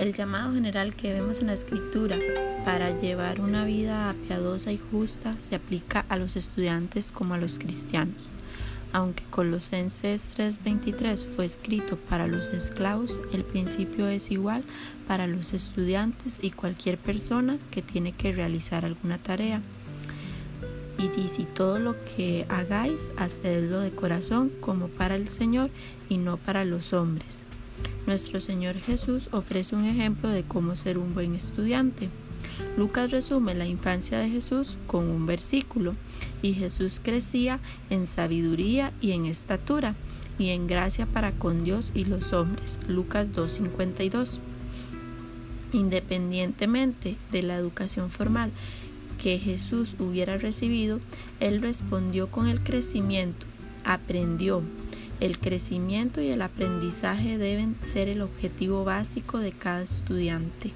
El llamado general que vemos en la escritura para llevar una vida piadosa y justa se aplica a los estudiantes como a los cristianos. Aunque Colosenses 3:23 fue escrito para los esclavos, el principio es igual para los estudiantes y cualquier persona que tiene que realizar alguna tarea. Y dice, todo lo que hagáis, hacedlo de corazón como para el Señor y no para los hombres. Nuestro Señor Jesús ofrece un ejemplo de cómo ser un buen estudiante. Lucas resume la infancia de Jesús con un versículo, y Jesús crecía en sabiduría y en estatura, y en gracia para con Dios y los hombres. Lucas 2.52. Independientemente de la educación formal que Jesús hubiera recibido, él respondió con el crecimiento, aprendió. El crecimiento y el aprendizaje deben ser el objetivo básico de cada estudiante.